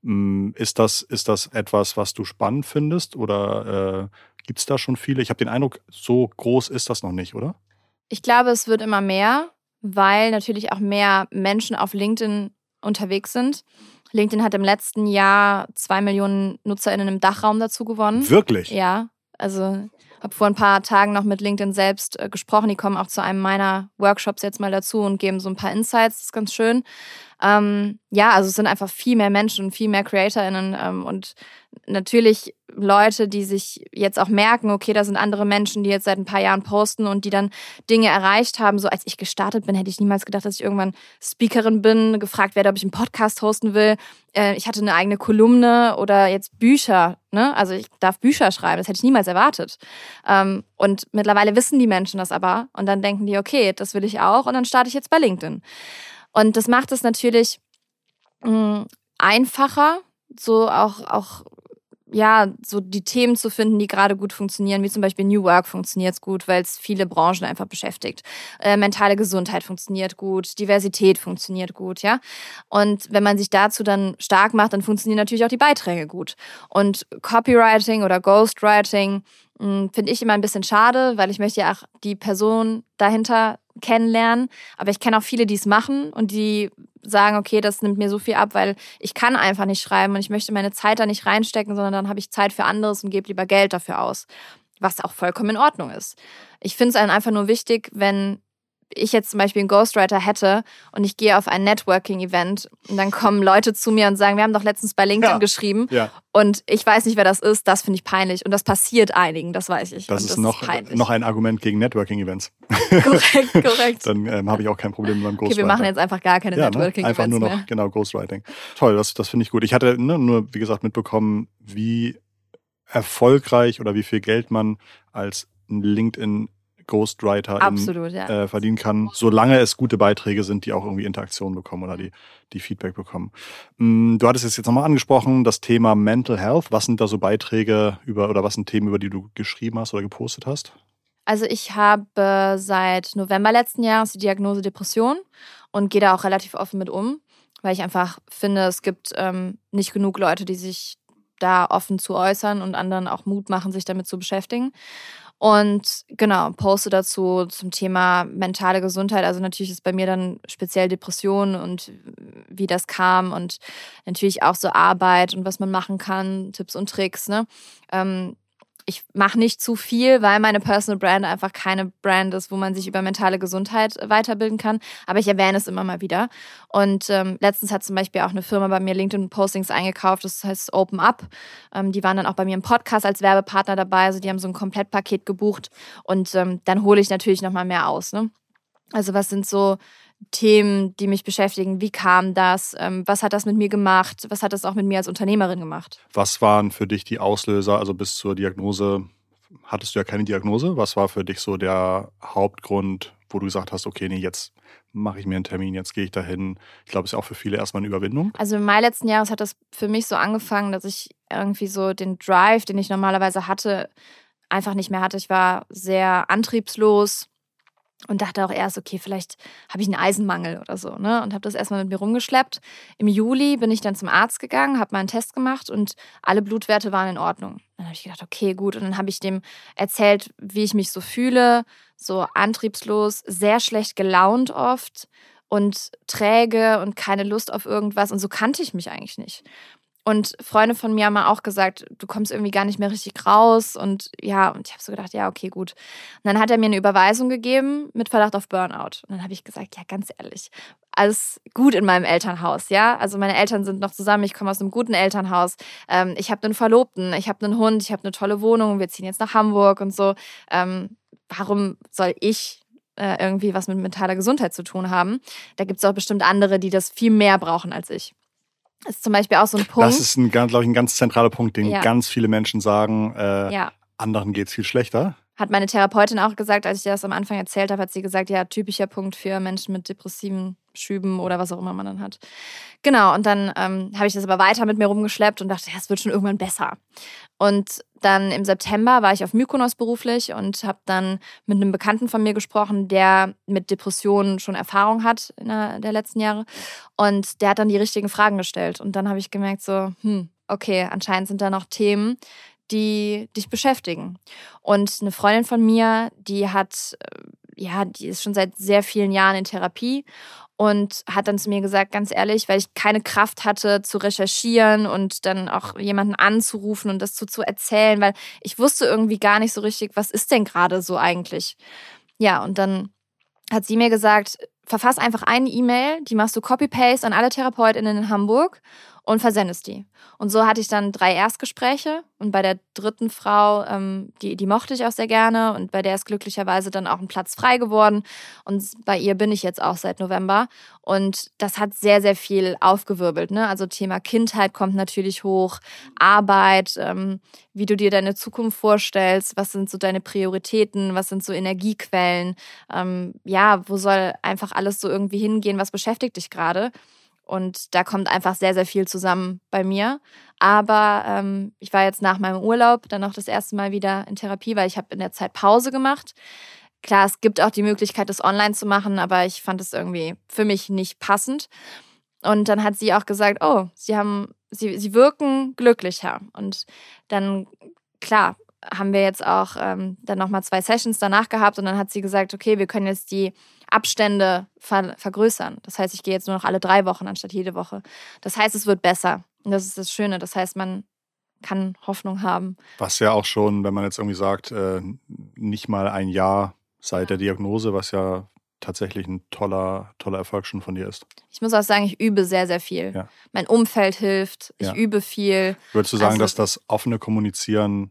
Mm, ist das, ist das etwas, was du spannend findest oder äh, gibt es da schon viele? Ich habe den Eindruck, so groß ist das noch nicht, oder? Ich glaube, es wird immer mehr, weil natürlich auch mehr Menschen auf LinkedIn unterwegs sind. LinkedIn hat im letzten Jahr zwei Millionen NutzerInnen im Dachraum dazu gewonnen. Wirklich? Ja. Also habe vor ein paar Tagen noch mit LinkedIn selbst äh, gesprochen. Die kommen auch zu einem meiner Workshops jetzt mal dazu und geben so ein paar Insights. Das ist ganz schön. Ähm, ja, also es sind einfach viel mehr Menschen und viel mehr CreatorInnen ähm, und natürlich Leute, die sich jetzt auch merken, okay, da sind andere Menschen, die jetzt seit ein paar Jahren posten und die dann Dinge erreicht haben. So als ich gestartet bin, hätte ich niemals gedacht, dass ich irgendwann Speakerin bin, gefragt werde, ob ich einen Podcast hosten will. Äh, ich hatte eine eigene Kolumne oder jetzt Bücher. Ne? Also ich darf Bücher schreiben, das hätte ich niemals erwartet. Ähm, und mittlerweile wissen die Menschen das aber und dann denken die, okay, das will ich auch und dann starte ich jetzt bei LinkedIn. Und das macht es natürlich mh, mm, einfacher, so auch, auch ja, so die Themen zu finden, die gerade gut funktionieren, wie zum Beispiel New Work funktioniert gut, weil es viele Branchen einfach beschäftigt. Äh, mentale Gesundheit funktioniert gut, Diversität funktioniert gut, ja. Und wenn man sich dazu dann stark macht, dann funktionieren natürlich auch die Beiträge gut. Und Copywriting oder Ghostwriting hm, finde ich immer ein bisschen schade, weil ich möchte ja auch die Person dahinter kennenlernen. Aber ich kenne auch viele, die es machen und die sagen, okay, das nimmt mir so viel ab, weil ich kann einfach nicht schreiben und ich möchte meine Zeit da nicht reinstecken, sondern dann habe ich Zeit für anderes und gebe lieber Geld dafür aus. Was auch vollkommen in Ordnung ist. Ich finde es einfach nur wichtig, wenn ich jetzt zum Beispiel einen Ghostwriter hätte und ich gehe auf ein Networking-Event und dann kommen Leute zu mir und sagen, wir haben doch letztens bei LinkedIn ja, geschrieben ja. und ich weiß nicht, wer das ist, das finde ich peinlich und das passiert einigen, das weiß ich. Das, ist, das noch, ist noch ein Argument gegen Networking-Events. Korrekt, korrekt. dann ähm, habe ich auch kein Problem mit meinem Ghostwriter. Okay, wir machen jetzt einfach gar keine ja, Networking-Events ne? Einfach nur noch, mehr. genau, Ghostwriting. Toll, das, das finde ich gut. Ich hatte ne, nur, wie gesagt, mitbekommen, wie erfolgreich oder wie viel Geld man als LinkedIn Ghostwriter Absolut, ja. äh, verdienen kann, solange es gute Beiträge sind, die auch irgendwie Interaktion bekommen oder die, die Feedback bekommen. Mm, du hattest es jetzt nochmal angesprochen, das Thema Mental Health. Was sind da so Beiträge über oder was sind Themen, über die du geschrieben hast oder gepostet hast? Also ich habe seit November letzten Jahres die Diagnose Depression und gehe da auch relativ offen mit um, weil ich einfach finde, es gibt ähm, nicht genug Leute, die sich da offen zu äußern und anderen auch Mut machen, sich damit zu beschäftigen. Und genau, poste dazu zum Thema mentale Gesundheit. Also natürlich ist bei mir dann speziell Depression und wie das kam und natürlich auch so Arbeit und was man machen kann, Tipps und Tricks. Ne? Ähm, ich mache nicht zu viel, weil meine Personal Brand einfach keine Brand ist, wo man sich über mentale Gesundheit weiterbilden kann. Aber ich erwähne es immer mal wieder. Und ähm, letztens hat zum Beispiel auch eine Firma bei mir LinkedIn-Postings eingekauft, das heißt Open Up. Ähm, die waren dann auch bei mir im Podcast als Werbepartner dabei. Also die haben so ein Komplettpaket gebucht. Und ähm, dann hole ich natürlich nochmal mehr aus. Ne? Also was sind so Themen, die mich beschäftigen. Wie kam das? Ähm, was hat das mit mir gemacht? Was hat das auch mit mir als Unternehmerin gemacht? Was waren für dich die Auslöser? Also bis zur Diagnose hattest du ja keine Diagnose. Was war für dich so der Hauptgrund, wo du gesagt hast, okay, nee, jetzt mache ich mir einen Termin, jetzt gehe ich dahin. Ich glaube, es ist auch für viele erstmal eine Überwindung. Also im Mai letzten Jahres hat das für mich so angefangen, dass ich irgendwie so den Drive, den ich normalerweise hatte, einfach nicht mehr hatte. Ich war sehr antriebslos und dachte auch erst, okay, vielleicht habe ich einen Eisenmangel oder so, ne? Und habe das erstmal mit mir rumgeschleppt. Im Juli bin ich dann zum Arzt gegangen, habe mal einen Test gemacht und alle Blutwerte waren in Ordnung. Dann habe ich gedacht, okay, gut. Und dann habe ich dem erzählt, wie ich mich so fühle, so antriebslos, sehr schlecht gelaunt oft und träge und keine Lust auf irgendwas. Und so kannte ich mich eigentlich nicht. Und Freunde von mir haben auch gesagt, du kommst irgendwie gar nicht mehr richtig raus. Und ja, und ich habe so gedacht, ja, okay, gut. Und dann hat er mir eine Überweisung gegeben mit Verdacht auf Burnout. Und dann habe ich gesagt, ja, ganz ehrlich, alles gut in meinem Elternhaus, ja. Also meine Eltern sind noch zusammen, ich komme aus einem guten Elternhaus. Ähm, ich habe einen Verlobten, ich habe einen Hund, ich habe eine tolle Wohnung, wir ziehen jetzt nach Hamburg und so. Ähm, warum soll ich äh, irgendwie was mit mentaler Gesundheit zu tun haben? Da gibt es auch bestimmt andere, die das viel mehr brauchen als ich ist zum Beispiel auch so ein Punkt. Das ist, ein, glaube ich, ein ganz zentraler Punkt, den ja. ganz viele Menschen sagen, äh, ja. anderen geht es viel schlechter. Hat meine Therapeutin auch gesagt, als ich das am Anfang erzählt habe, hat sie gesagt, ja, typischer Punkt für Menschen mit depressiven Schüben oder was auch immer man dann hat. Genau, und dann ähm, habe ich das aber weiter mit mir rumgeschleppt und dachte, ja, es wird schon irgendwann besser. Und dann im September war ich auf Mykonos beruflich und habe dann mit einem Bekannten von mir gesprochen, der mit Depressionen schon Erfahrung hat in der, der letzten Jahre. Und der hat dann die richtigen Fragen gestellt. Und dann habe ich gemerkt, so, hm, okay, anscheinend sind da noch Themen, die dich beschäftigen. Und eine Freundin von mir, die hat, äh, ja, die ist schon seit sehr vielen Jahren in Therapie und hat dann zu mir gesagt, ganz ehrlich, weil ich keine Kraft hatte zu recherchieren und dann auch jemanden anzurufen und das zu, zu erzählen, weil ich wusste irgendwie gar nicht so richtig, was ist denn gerade so eigentlich. Ja, und dann hat sie mir gesagt, verfass einfach eine E-Mail, die machst du Copy-Paste an alle TherapeutInnen in Hamburg und versendest die. Und so hatte ich dann drei Erstgespräche und bei der dritten Frau, ähm, die, die mochte ich auch sehr gerne und bei der ist glücklicherweise dann auch ein Platz frei geworden und bei ihr bin ich jetzt auch seit November und das hat sehr, sehr viel aufgewirbelt. Ne? Also Thema Kindheit kommt natürlich hoch, Arbeit, ähm, wie du dir deine Zukunft vorstellst, was sind so deine Prioritäten, was sind so Energiequellen, ähm, ja, wo soll einfach alles so irgendwie hingehen, was beschäftigt dich gerade? Und da kommt einfach sehr, sehr viel zusammen bei mir. Aber ähm, ich war jetzt nach meinem Urlaub dann noch das erste Mal wieder in Therapie, weil ich habe in der Zeit Pause gemacht. Klar, es gibt auch die Möglichkeit, das online zu machen, aber ich fand es irgendwie für mich nicht passend. Und dann hat sie auch gesagt, oh, sie haben, sie, sie wirken glücklicher. Und dann, klar, haben wir jetzt auch ähm, dann nochmal zwei Sessions danach gehabt und dann hat sie gesagt, okay, wir können jetzt die Abstände ver vergrößern. Das heißt, ich gehe jetzt nur noch alle drei Wochen anstatt jede Woche. Das heißt, es wird besser. Und das ist das Schöne. Das heißt, man kann Hoffnung haben. Was ja auch schon, wenn man jetzt irgendwie sagt, äh, nicht mal ein Jahr seit der Diagnose, was ja tatsächlich ein toller, toller Erfolg schon von dir ist. Ich muss auch sagen, ich übe sehr, sehr viel. Ja. Mein Umfeld hilft, ich ja. übe viel. Würdest du sagen, also, dass das offene Kommunizieren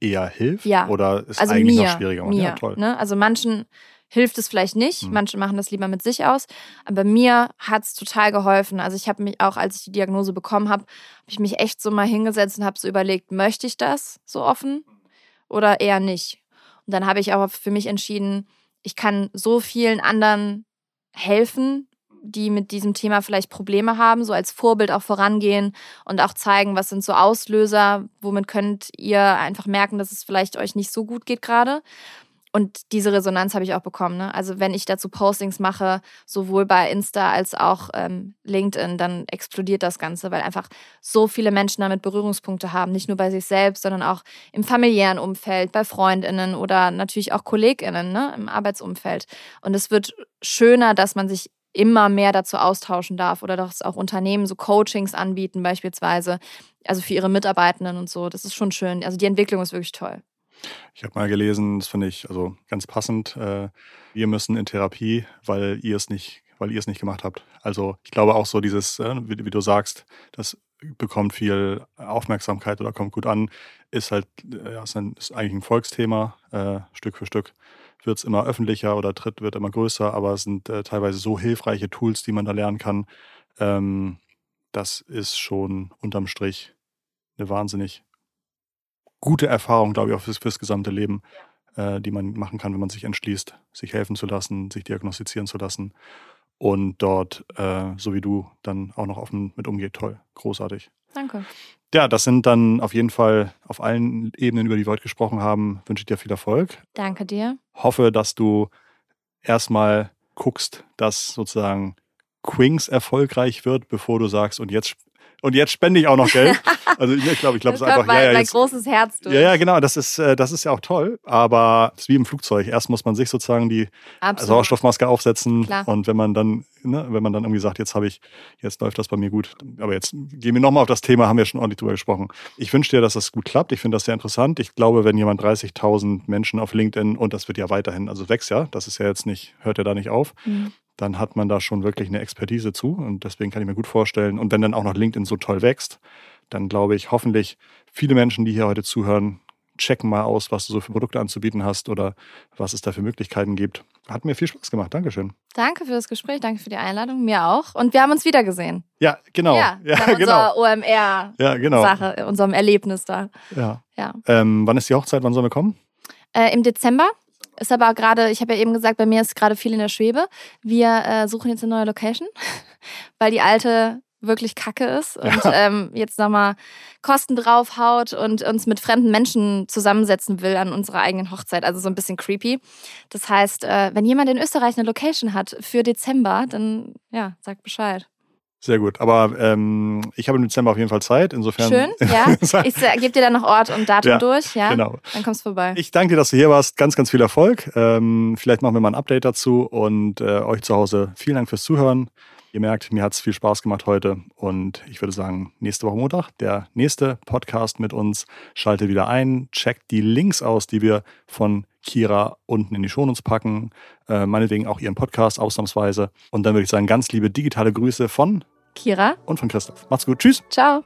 eher hilft? Ja. Oder ist also eigentlich mir, noch schwieriger? Mir, ja, toll. Ne? Also manchen hilft es vielleicht nicht. Mhm. Manche machen das lieber mit sich aus. Aber mir hat es total geholfen. Also ich habe mich auch, als ich die Diagnose bekommen habe, habe ich mich echt so mal hingesetzt und habe so überlegt, möchte ich das so offen oder eher nicht? Und dann habe ich aber für mich entschieden, ich kann so vielen anderen helfen, die mit diesem Thema vielleicht Probleme haben, so als Vorbild auch vorangehen und auch zeigen, was sind so Auslöser, womit könnt ihr einfach merken, dass es vielleicht euch nicht so gut geht gerade. Und diese Resonanz habe ich auch bekommen. Ne? Also wenn ich dazu Postings mache, sowohl bei Insta als auch ähm, LinkedIn, dann explodiert das Ganze, weil einfach so viele Menschen damit Berührungspunkte haben. Nicht nur bei sich selbst, sondern auch im familiären Umfeld, bei Freundinnen oder natürlich auch Kolleginnen ne? im Arbeitsumfeld. Und es wird schöner, dass man sich immer mehr dazu austauschen darf oder dass auch Unternehmen so Coachings anbieten beispielsweise, also für ihre Mitarbeitenden und so. Das ist schon schön. Also die Entwicklung ist wirklich toll. Ich habe mal gelesen, das finde ich also ganz passend. Äh, wir müssen in Therapie, weil ihr es nicht, weil ihr es nicht gemacht habt. Also ich glaube auch so dieses, äh, wie, wie, du sagst, das bekommt viel Aufmerksamkeit oder kommt gut an, ist halt, äh, ja, ist, ein, ist eigentlich ein Volksthema. Äh, Stück für Stück wird es immer öffentlicher oder tritt wird immer größer, aber es sind äh, teilweise so hilfreiche Tools, die man da lernen kann. Ähm, das ist schon unterm Strich eine wahnsinnig gute Erfahrung, glaube ich, auch fürs, fürs gesamte Leben, äh, die man machen kann, wenn man sich entschließt, sich helfen zu lassen, sich diagnostizieren zu lassen und dort, äh, so wie du, dann auch noch offen mit umgeht. Toll, großartig. Danke. Ja, das sind dann auf jeden Fall auf allen Ebenen, über die wir heute gesprochen haben, wünsche ich dir viel Erfolg. Danke dir. Hoffe, dass du erstmal guckst, dass sozusagen Quings erfolgreich wird, bevor du sagst, und jetzt und jetzt spende ich auch noch Geld. Also ich glaube, ich glaube, es ist einfach mein, ja, ja, mein jetzt, großes Herz durch. ja, ja, genau. Das ist, äh, das ist ja auch toll. Aber es ist wie im Flugzeug. Erst muss man sich sozusagen die Absolut. Sauerstoffmaske aufsetzen Klar. und wenn man dann, ne, wenn man dann irgendwie sagt, jetzt habe ich, jetzt läuft das bei mir gut. Aber jetzt gehen wir nochmal auf das Thema, haben wir schon ordentlich drüber gesprochen. Ich wünsche dir, dass das gut klappt. Ich finde das sehr interessant. Ich glaube, wenn jemand 30.000 Menschen auf LinkedIn und das wird ja weiterhin, also wächst ja, das ist ja jetzt nicht, hört ja da nicht auf, Mhm. Dann hat man da schon wirklich eine Expertise zu und deswegen kann ich mir gut vorstellen. Und wenn dann auch noch LinkedIn so toll wächst, dann glaube ich, hoffentlich viele Menschen, die hier heute zuhören, checken mal aus, was du so für Produkte anzubieten hast oder was es da für Möglichkeiten gibt. Hat mir viel Spaß gemacht. Dankeschön. Danke für das Gespräch, danke für die Einladung, mir auch. Und wir haben uns wieder gesehen. Ja, genau. Ja, ja, genau. unserer OMR-Sache, Ja, genau. unserem Erlebnis da. Ja. Ja. Ähm, wann ist die Hochzeit? Wann sollen wir kommen? Äh, Im Dezember ist aber gerade, ich habe ja eben gesagt, bei mir ist gerade viel in der Schwebe. Wir äh, suchen jetzt eine neue Location, weil die alte wirklich kacke ist und ähm, jetzt nochmal Kosten draufhaut und uns mit fremden Menschen zusammensetzen will an unserer eigenen Hochzeit. Also so ein bisschen creepy. Das heißt, äh, wenn jemand in Österreich eine Location hat für Dezember, dann ja, sagt Bescheid. Sehr gut. Aber ähm, ich habe im Dezember auf jeden Fall Zeit. Insofern. Schön, ja. Ich gebe dir dann noch Ort und Datum Ja, durch, ja. Genau. Dann kommst du vorbei. Ich danke dir, dass du hier warst. Ganz, ganz viel Erfolg. Ähm, vielleicht machen wir mal ein Update dazu und äh, euch zu Hause vielen Dank fürs Zuhören. Ihr merkt, mir hat es viel Spaß gemacht heute und ich würde sagen, nächste Woche Montag, der nächste Podcast mit uns. Schaltet wieder ein, checkt die Links aus, die wir von Kira unten in die Shownotes packen. Äh, meinetwegen auch ihren Podcast ausnahmsweise. Und dann würde ich sagen, ganz liebe digitale Grüße von Kira, und von Christoph. Macht's gut. Tschüss. ciao.